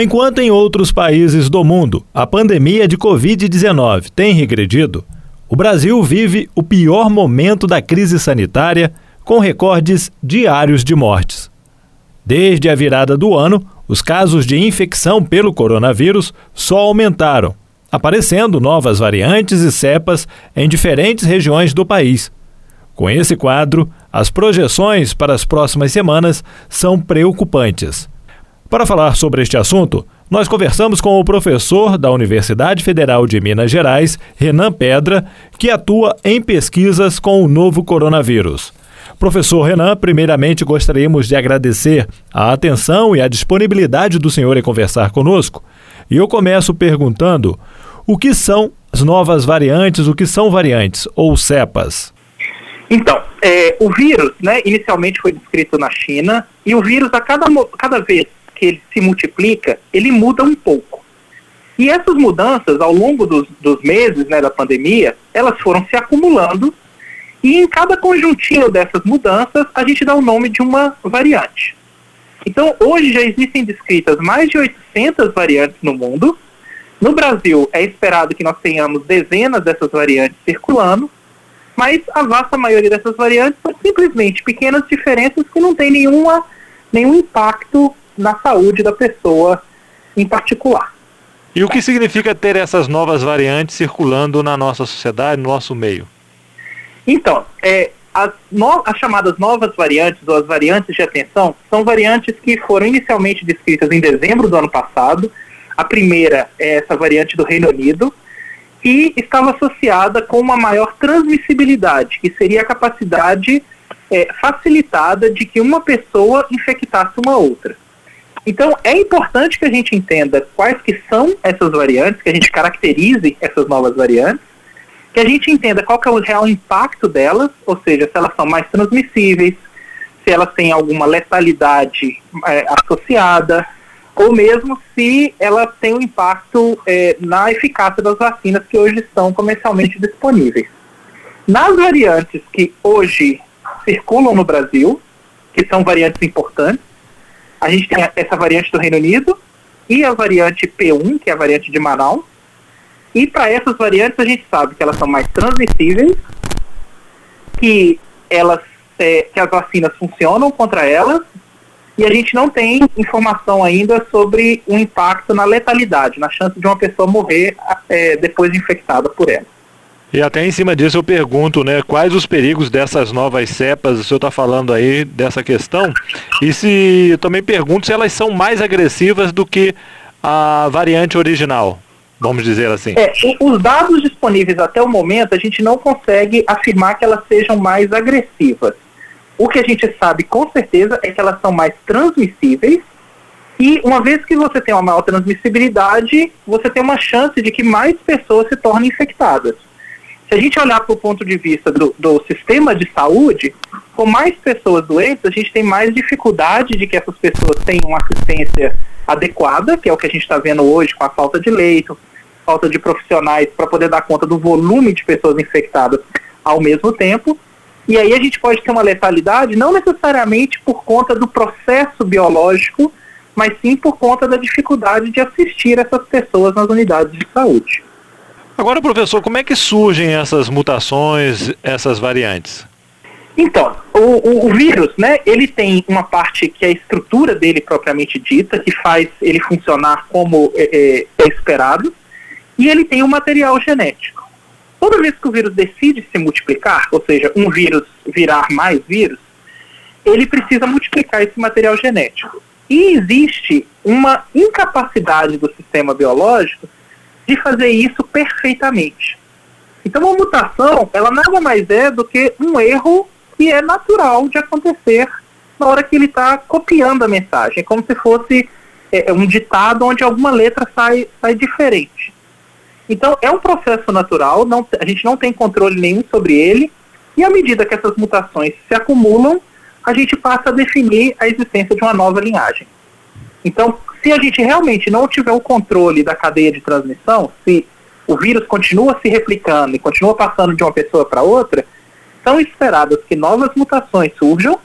Enquanto em outros países do mundo a pandemia de Covid-19 tem regredido, o Brasil vive o pior momento da crise sanitária, com recordes diários de mortes. Desde a virada do ano, os casos de infecção pelo coronavírus só aumentaram, aparecendo novas variantes e cepas em diferentes regiões do país. Com esse quadro, as projeções para as próximas semanas são preocupantes. Para falar sobre este assunto, nós conversamos com o professor da Universidade Federal de Minas Gerais, Renan Pedra, que atua em pesquisas com o novo coronavírus. Professor Renan, primeiramente gostaríamos de agradecer a atenção e a disponibilidade do senhor em conversar conosco. E eu começo perguntando o que são as novas variantes, o que são variantes ou cepas? Então, é, o vírus, né, inicialmente foi descrito na China, e o vírus, a cada, cada vez que ele se multiplica, ele muda um pouco. E essas mudanças, ao longo dos, dos meses né, da pandemia, elas foram se acumulando e em cada conjuntinho dessas mudanças, a gente dá o nome de uma variante. Então, hoje já existem descritas mais de 800 variantes no mundo. No Brasil, é esperado que nós tenhamos dezenas dessas variantes circulando, mas a vasta maioria dessas variantes são simplesmente pequenas diferenças que não têm nenhuma, nenhum impacto na saúde da pessoa em particular. E o que significa ter essas novas variantes circulando na nossa sociedade, no nosso meio? Então, é, as, no, as, chamadas novas variantes ou as variantes de atenção são variantes que foram inicialmente descritas em dezembro do ano passado. A primeira é essa variante do Reino Unido, e estava associada com uma maior transmissibilidade, que seria a capacidade é, facilitada de que uma pessoa infectasse uma outra. Então, é importante que a gente entenda quais que são essas variantes, que a gente caracterize essas novas variantes, que a gente entenda qual que é o real impacto delas, ou seja, se elas são mais transmissíveis, se elas têm alguma letalidade é, associada, ou mesmo se ela tem um impacto é, na eficácia das vacinas que hoje estão comercialmente disponíveis. Nas variantes que hoje circulam no Brasil, que são variantes importantes, a gente tem essa variante do Reino Unido e a variante P1, que é a variante de Manaus. E para essas variantes a gente sabe que elas são mais transmissíveis, que elas é, que as vacinas funcionam contra elas e a gente não tem informação ainda sobre o impacto na letalidade, na chance de uma pessoa morrer é, depois de infectada por ela. E até em cima disso eu pergunto, né, quais os perigos dessas novas cepas, o senhor está falando aí dessa questão, e se eu também pergunto se elas são mais agressivas do que a variante original, vamos dizer assim. É, os dados disponíveis até o momento, a gente não consegue afirmar que elas sejam mais agressivas. O que a gente sabe com certeza é que elas são mais transmissíveis, e uma vez que você tem uma maior transmissibilidade, você tem uma chance de que mais pessoas se tornem infectadas. Se a gente olhar para o ponto de vista do, do sistema de saúde, com mais pessoas doentes, a gente tem mais dificuldade de que essas pessoas tenham assistência adequada, que é o que a gente está vendo hoje com a falta de leito, falta de profissionais para poder dar conta do volume de pessoas infectadas ao mesmo tempo. E aí a gente pode ter uma letalidade não necessariamente por conta do processo biológico, mas sim por conta da dificuldade de assistir essas pessoas nas unidades de saúde. Agora, professor, como é que surgem essas mutações, essas variantes? Então, o, o, o, vírus, né, ele tem uma parte que é a estrutura dele propriamente dita, que faz ele funcionar como é, é, é esperado, e ele tem um material genético. Toda vez que o vírus decide se multiplicar, ou seja, um vírus virar mais vírus, ele precisa multiplicar esse material genético. E existe uma incapacidade do sistema biológico de fazer isso perfeitamente. Então, uma mutação, ela nada mais é do que um erro que é natural de acontecer na hora que ele está copiando a mensagem. É como se fosse é, um ditado onde alguma letra sai, sai diferente. Então, é um processo natural, não, a gente não tem controle nenhum sobre ele, e à medida que essas mutações se acumulam, a gente passa a definir a existência de uma nova linhagem. Então, se a gente realmente não tiver o controle da cadeia de transmissão, se o vírus continua se replicando e continua passando de uma pessoa para outra, são esperadas que novas mutações surjam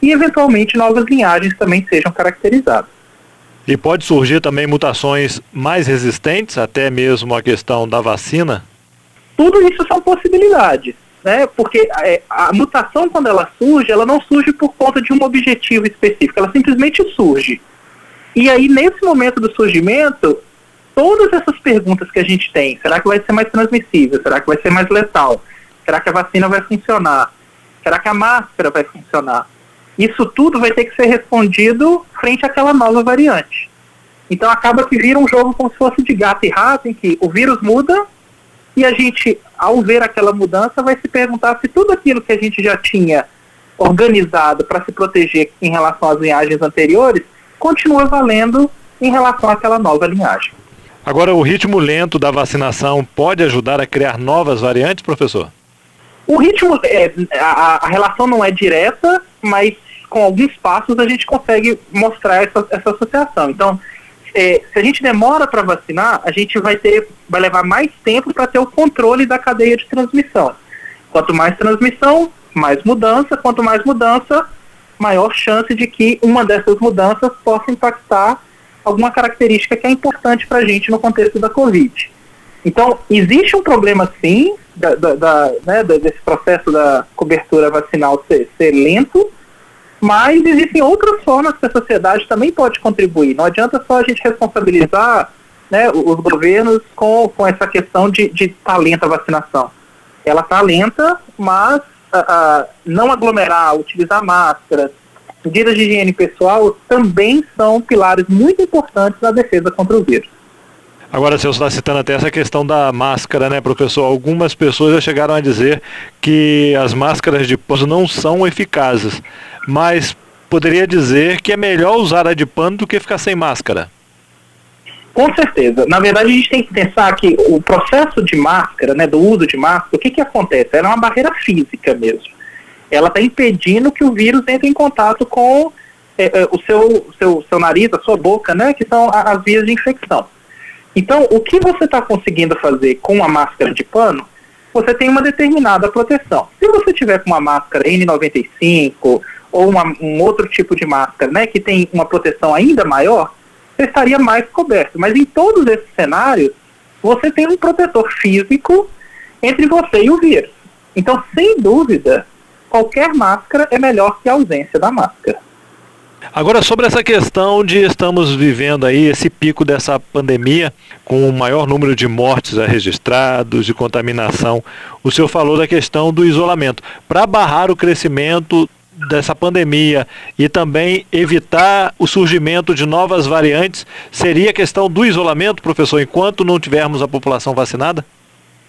e, eventualmente, novas linhagens também sejam caracterizadas. E pode surgir também mutações mais resistentes, até mesmo a questão da vacina? Tudo isso são possibilidades, né? Porque é, a mutação, quando ela surge, ela não surge por conta de um objetivo específico, ela simplesmente surge. E aí, nesse momento do surgimento, todas essas perguntas que a gente tem, será que vai ser mais transmissível? Será que vai ser mais letal? Será que a vacina vai funcionar? Será que a máscara vai funcionar? Isso tudo vai ter que ser respondido frente àquela nova variante. Então acaba que vira um jogo como se fosse de gato e rato, em que o vírus muda e a gente, ao ver aquela mudança, vai se perguntar se tudo aquilo que a gente já tinha organizado para se proteger em relação às linhagens anteriores continua valendo em relação àquela nova linhagem. Agora, o ritmo lento da vacinação pode ajudar a criar novas variantes, professor? O ritmo, é, a, a, relação não é direta, mas com alguns passos a gente consegue mostrar essa, essa associação. Então, é, se a gente demora para vacinar, a gente vai ter, vai levar mais tempo para ter o controle da cadeia de transmissão. Quanto mais transmissão, mais mudança. Quanto mais mudança, maior chance de que uma dessas mudanças possa impactar alguma característica que é importante para a gente no contexto da Covid. Então, existe um problema sim, da, da, da né, desse processo da cobertura vacinal ser, ser, lento, mas existem outras formas que a sociedade também pode contribuir. Não adianta só a gente responsabilizar né, os governos com, com essa questão de, de talento a vacinação. Ela está lenta, mas uh, não aglomerar, utilizar máscaras, medidas de higiene pessoal também são pilares muito importantes na defesa contra o vírus. Agora, você está citando até essa questão da máscara, né, professor? Algumas pessoas já chegaram a dizer que as máscaras de pano não são eficazes, mas poderia dizer que é melhor usar a de pano do que ficar sem máscara. Com certeza. Na verdade, a gente tem que pensar que o processo de máscara, né, do uso de máscara, o que, que acontece? Ela é uma barreira física mesmo. Ela está impedindo que o vírus entre em contato com é, é, o seu, seu, seu nariz, a sua boca, né, que são as vias de infecção. Então, o que você está conseguindo fazer com a máscara de pano, você tem uma determinada proteção. Se você tiver com uma máscara N95 ou uma, um outro tipo de máscara, né, que tem uma proteção ainda maior, você estaria mais coberto. Mas em todos esses cenários, você tem um protetor físico entre você e o vírus. Então, sem dúvida, qualquer máscara é melhor que a ausência da máscara. Agora, sobre essa questão de estamos vivendo aí esse pico dessa pandemia, com o maior número de mortes registrados, de contaminação, o senhor falou da questão do isolamento. Para barrar o crescimento dessa pandemia e também evitar o surgimento de novas variantes, seria a questão do isolamento, professor, enquanto não tivermos a população vacinada?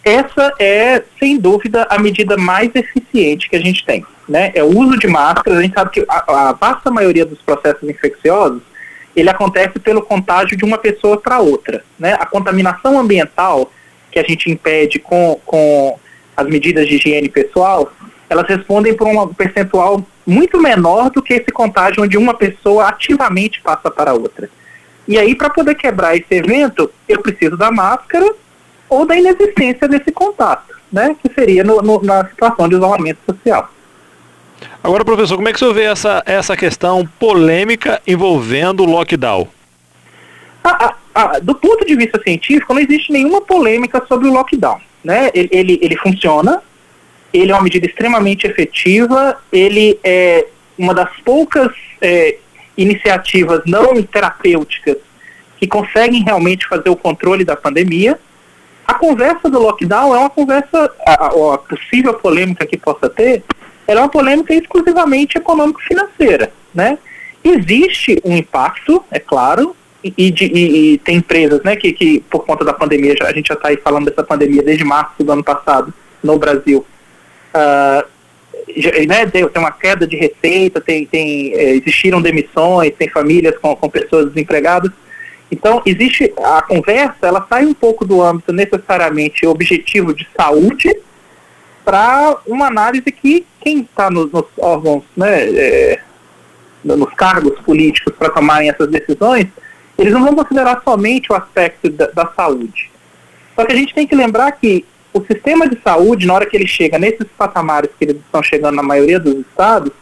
Essa é, sem dúvida, a medida mais eficiente que a gente tem. Né? É o uso de máscaras. A gente sabe que a, a vasta maioria dos processos infecciosos ele acontece pelo contágio de uma pessoa para outra. Né? A contaminação ambiental que a gente impede com, com as medidas de higiene pessoal, elas respondem por um percentual muito menor do que esse contágio onde uma pessoa ativamente passa para outra. E aí, para poder quebrar esse evento, eu preciso da máscara ou da inexistência desse contato, né? Que seria no, no, na situação de isolamento social. Agora, professor, como é que o senhor vê essa, essa questão polêmica envolvendo o lockdown? Ah, ah, ah, do ponto de vista científico, não existe nenhuma polêmica sobre o lockdown. Né? Ele, ele, ele funciona, ele é uma medida extremamente efetiva, ele é uma das poucas é, iniciativas não terapêuticas que conseguem realmente fazer o controle da pandemia. A conversa do lockdown é uma conversa, a, a possível polêmica que possa ter, é uma polêmica exclusivamente econômico-financeira, né? Existe um impacto, é claro, e, de, e, e, tem empresas, né, que, que por conta da pandemia, já, a gente já está aí falando dessa pandemia desde março do ano passado no Brasil, uh, né, tem, uma queda de receita, tem, tem, é, existiram demissões, tem famílias com, com pessoas desempregadas. Então, existe a conversa, ela sai um pouco do âmbito necessariamente objetivo de saúde para uma análise que quem está nos, nos, órgãos, né, é, nos cargos políticos para tomarem essas decisões, eles não vão considerar somente o aspecto da, da saúde. Só que a gente tem que lembrar que o sistema de saúde, na hora que ele chega nesses patamares que eles estão chegando na maioria dos estados,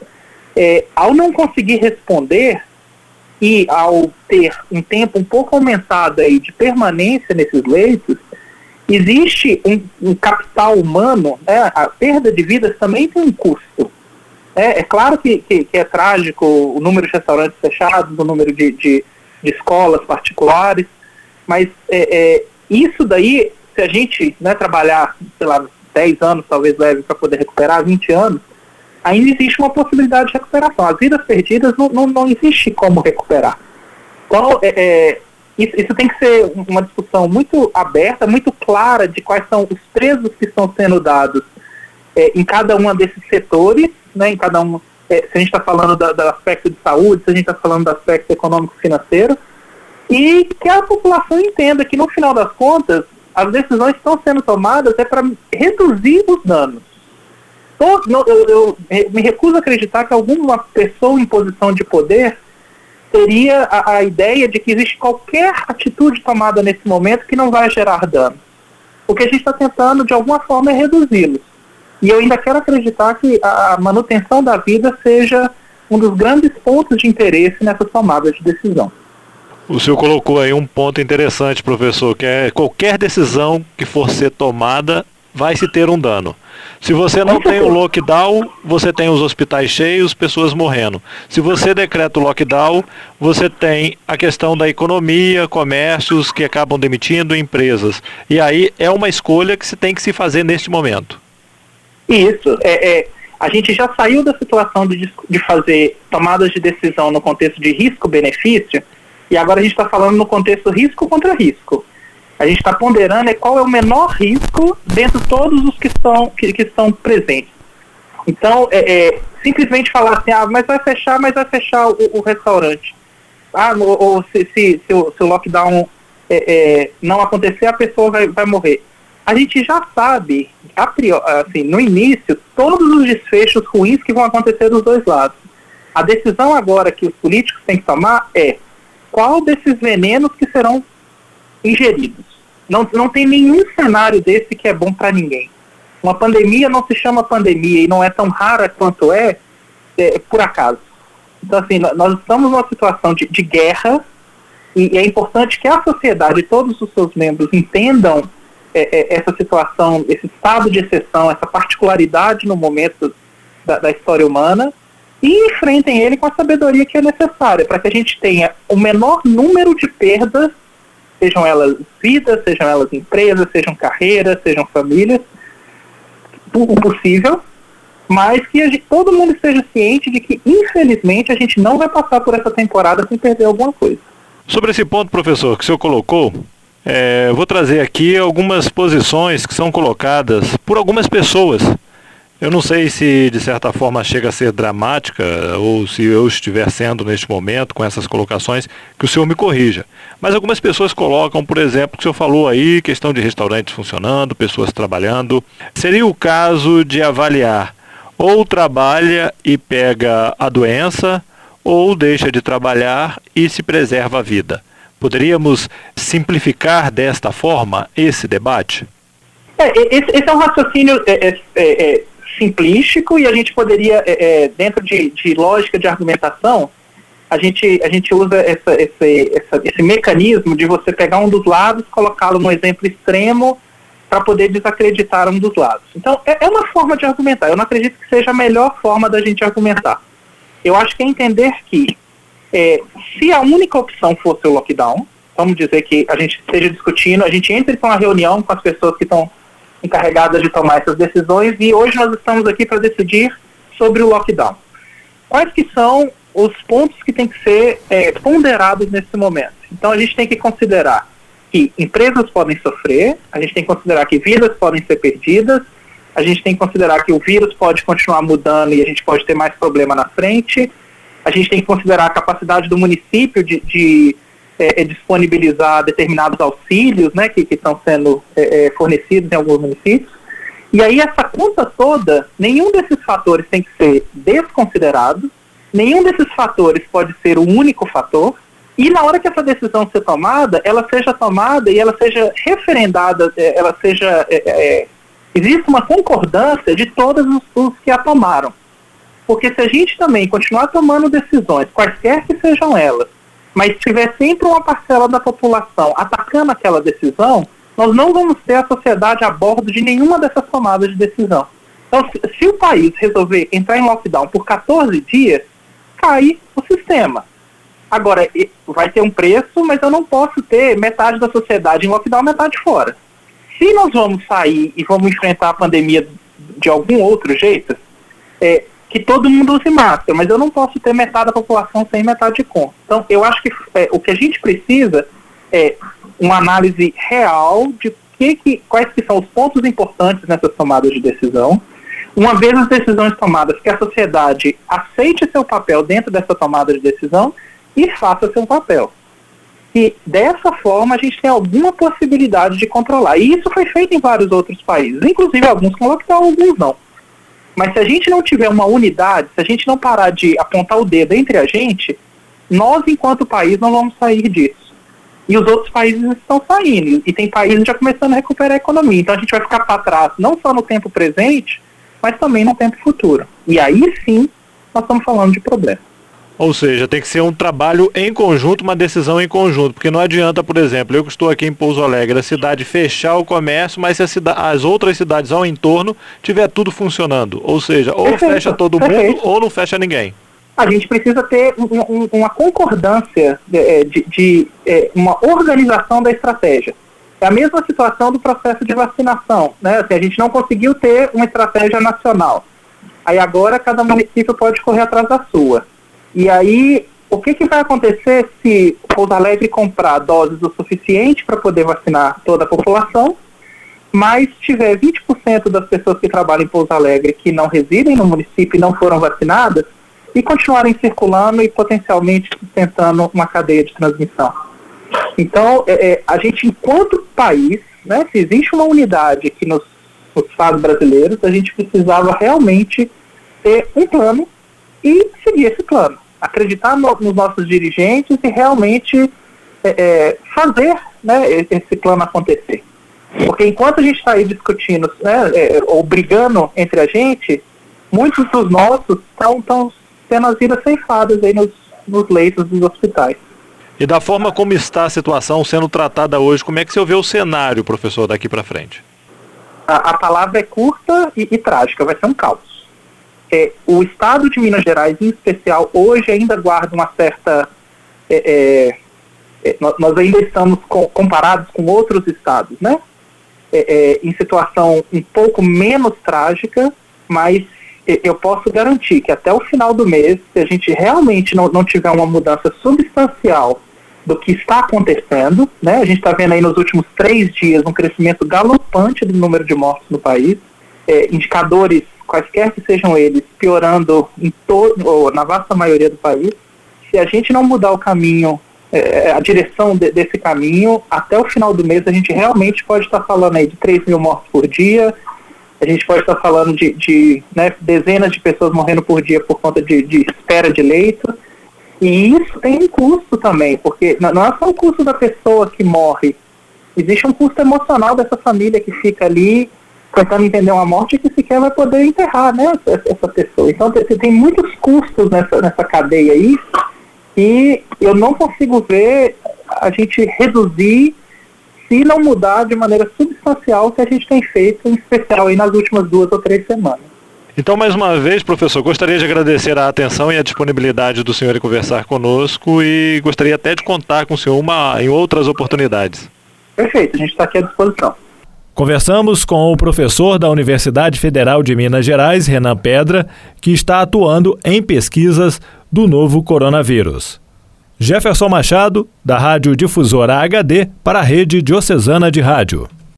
é, ao não conseguir responder, que ao ter um tempo um pouco aumentado aí de permanência nesses leitos, existe um, um capital humano, né? a perda de vidas também tem um custo. É, é claro que, que, que, é trágico o número de restaurantes fechados, o número de, de, de escolas particulares, mas é, é, isso daí, se a gente né, trabalhar, sei lá, 10 anos talvez leve para poder recuperar, 20 anos, ainda existe uma possibilidade de recuperação. As vidas perdidas não, não, não existe como recuperar. Então, é, é, isso, isso, tem que ser uma discussão muito aberta, muito clara de quais são os preços que estão sendo dados é, em cada um desses setores, né, em cada um, é, se a gente está falando da, do aspecto de saúde, se a gente está falando do aspecto econômico-financeiro, e que a população entenda que, no final das contas, as decisões estão sendo tomadas é para reduzir os danos. Eu, eu, eu, me recuso a acreditar que alguma pessoa em posição de poder teria a, a, ideia de que existe qualquer atitude tomada nesse momento que não vai gerar dano. O que a gente está tentando, de alguma forma, é reduzi-los. E eu ainda quero acreditar que a manutenção da vida seja um dos grandes pontos de interesse nessa tomada de decisão. O senhor colocou aí um ponto interessante, professor, que é qualquer decisão que for ser tomada vai se ter um dano. Se você não tem o lockdown, você tem os hospitais cheios, pessoas morrendo. Se você decreta o lockdown, você tem a questão da economia, comércios que acabam demitindo empresas. E aí é uma escolha que se tem que se fazer neste momento. Isso. É, é a gente já saiu da situação de, de fazer tomadas de decisão no contexto de risco-benefício e agora a gente está falando no contexto risco contra risco. A gente está ponderando é qual é o menor risco dentro de todos os que estão, que, que estão presentes. Então, é, é, simplesmente falar assim, ah, mas vai fechar, mas vai fechar o, o restaurante. Ah, ou, ou se, se, se, o, se, o, lockdown é, é, não acontecer, a pessoa vai, vai morrer. A gente já sabe, a priori, assim, no início, todos os desfechos ruins que vão acontecer dos dois lados. A decisão agora que os políticos têm que tomar é qual desses venenos que serão ingeridos. Não, não tem nenhum cenário desse que é bom para ninguém. Uma pandemia não se chama pandemia e não é tão rara quanto é, é por acaso. Então, assim, nós estamos numa situação de, de guerra e, e, é importante que a sociedade, todos os seus membros, entendam é, é, essa situação, esse estado de exceção, essa particularidade no momento da, da história humana e enfrentem ele com a sabedoria que é necessária para que a gente tenha o menor número de perdas, sejam elas vidas, sejam elas empresas, sejam carreiras, sejam famílias, o possível, mas que gente, todo mundo esteja ciente de que, infelizmente, a gente não vai passar por essa temporada sem perder alguma coisa. Sobre esse ponto, professor, que o senhor colocou, é, vou trazer aqui algumas posições que são colocadas por algumas pessoas eu não sei se de certa forma chega a ser dramática ou se eu estiver sendo neste momento com essas colocações, que o senhor me corrija. Mas algumas pessoas colocam, por exemplo, que o senhor falou aí, questão de restaurantes funcionando, pessoas trabalhando. Seria o caso de avaliar ou trabalha e pega a doença, ou deixa de trabalhar e se preserva a vida. Poderíamos simplificar desta forma esse debate? É, esse, esse, é um raciocínio é, é, é, é simplístico e a gente poderia, é, é, dentro de, de, lógica de argumentação, a gente, a gente usa essa, esse, essa, esse mecanismo de você pegar um dos lados, colocá-lo no exemplo extremo para poder desacreditar um dos lados. Então, é, é uma forma de argumentar. Eu não acredito que seja a melhor forma da gente argumentar. Eu acho que é entender que é, se a única opção fosse o lockdown, vamos dizer que a gente esteja discutindo, a gente entre para uma reunião com as pessoas que estão encarregadas de tomar essas decisões e hoje nós estamos aqui para decidir sobre o lockdown. Quais que são os pontos que têm que ser é, ponderados nesse momento? Então a gente tem que considerar que empresas podem sofrer, a gente tem que considerar que vidas podem ser perdidas, a gente tem que considerar que o vírus pode continuar mudando e a gente pode ter mais problema na frente, a gente tem que considerar a capacidade do município de, de é, é, disponibilizar determinados auxílios né, que, que estão sendo é, é, fornecidos em alguns municípios. E aí essa conta toda, nenhum desses fatores tem que ser desconsiderado, nenhum desses fatores pode ser o único fator, e na hora que essa decisão ser tomada, ela seja tomada e ela seja referendada, é, ela seja. É, é, existe uma concordância de todos os, os, que a tomaram. Porque se a gente também continuar tomando decisões, quaisquer que sejam elas, Mas se tiver sempre uma parcela da população atacando aquela decisão, nós não vamos ter a sociedade a bordo de nenhuma dessas tomadas de decisão. Então, se, o país resolver entrar em lockdown por 14 dias, cai o sistema. Agora, vai ter um preço, mas eu não posso ter metade da sociedade em lockdown, metade fora. Se nós vamos sair e vamos enfrentar a pandemia de algum outro jeito, é, que todo mundo use máscara, mas eu não posso ter metade da população sem metade de conta. Então, eu acho que é, o que a gente precisa é uma análise real de que, que, quais que são os pontos importantes nessas tomadas de decisão. Uma vez as decisões tomadas, que a sociedade aceite seu papel dentro dessa tomada de decisão e faça seu papel. E dessa forma a gente tem alguma possibilidade de controlar. E isso foi feito em vários outros países, inclusive alguns com lockdown, alguns não. Mas se a gente não tiver uma unidade, se a gente não parar de apontar o dedo entre a gente, nós, enquanto país, não vamos sair disso. E os outros países estão saindo. E tem países já começando a recuperar a economia. Então a gente vai ficar para trás, não só no tempo presente, mas também no tempo futuro. E aí sim, nós estamos falando de problema. Ou seja, tem que ser um trabalho em conjunto, uma decisão em conjunto, porque não adianta, por exemplo, eu que estou aqui em Pouso Alegre, a cidade fechar o comércio, mas se as outras cidades ao entorno tiver tudo funcionando. Ou seja, ou Perfeito. fecha todo Perfeito. mundo ou não fecha ninguém. A gente precisa ter um, um, uma concordância de, é, de, de é, uma organização da estratégia. É a mesma situação do processo de vacinação. Né? Assim, a gente não conseguiu ter uma estratégia nacional. Aí agora cada município pode correr atrás da sua. E aí, o que, que vai acontecer se Pouso Alegre comprar doses o suficiente para poder vacinar toda a população, mas tiver 20% das pessoas que trabalham em Pouso Alegre que não residem no município e não foram vacinadas, e continuarem circulando e potencialmente sustentando uma cadeia de transmissão. Então, é, é, a gente, enquanto país, né, se existe uma unidade aqui nos, nos estados brasileiros, a gente precisava realmente ter um plano e seguir esse plano. Acreditar no, nos nossos dirigentes e realmente é, é, fazer né, esse plano acontecer. Porque enquanto a gente está aí discutindo né, é, ou brigando entre a gente, muitos dos nossos estão tendo as vidas ceifadas aí nos, nos leitos dos hospitais. E da forma como está a situação sendo tratada hoje, como é que você vê o cenário, professor, daqui para frente? A, a, palavra é curta e, e, trágica, vai ser um caos. É, o estado de Minas Gerais, em especial, hoje ainda guarda uma certa. É, é, é nós ainda estamos com, comparados com outros estados, né? É, é, em situação um pouco menos trágica, mas eu posso garantir que até o final do mês, se a gente realmente não, não tiver uma mudança substancial do que está acontecendo, né? A gente está vendo aí nos últimos três dias um crescimento galopante do número de mortes no país, é, indicadores, quaisquer que sejam eles, piorando em todo, ou na vasta maioria do país. Se a gente não mudar o caminho, é, a direção de, desse caminho, até o final do mês a gente realmente pode estar falando aí de 3 mil mortes por dia, a gente pode estar falando de, de né, dezenas de pessoas morrendo por dia por conta de, de, espera de leito. E isso tem um custo também, porque não é só o custo da pessoa que morre, existe um custo emocional dessa família que fica ali tentando entender uma morte que sequer vai poder enterrar né, essa pessoa. Então tem, tem muitos custos nessa, nessa cadeia aí e eu não consigo ver a gente reduzir se não mudar de maneira substancial o que a gente tem feito, em especial aí nas últimas duas ou três semanas. Então, mais uma vez, professor, gostaria de agradecer a atenção e a disponibilidade do senhor em conversar conosco e gostaria até de contar com o senhor uma, em outras oportunidades. Perfeito, a gente está aqui à disposição. Conversamos com o professor da Universidade Federal de Minas Gerais, Renan Pedra, que está atuando em pesquisas do novo coronavírus. Jefferson Machado, da Rádio Difusora HD, para a Rede Diocesana de Rádio.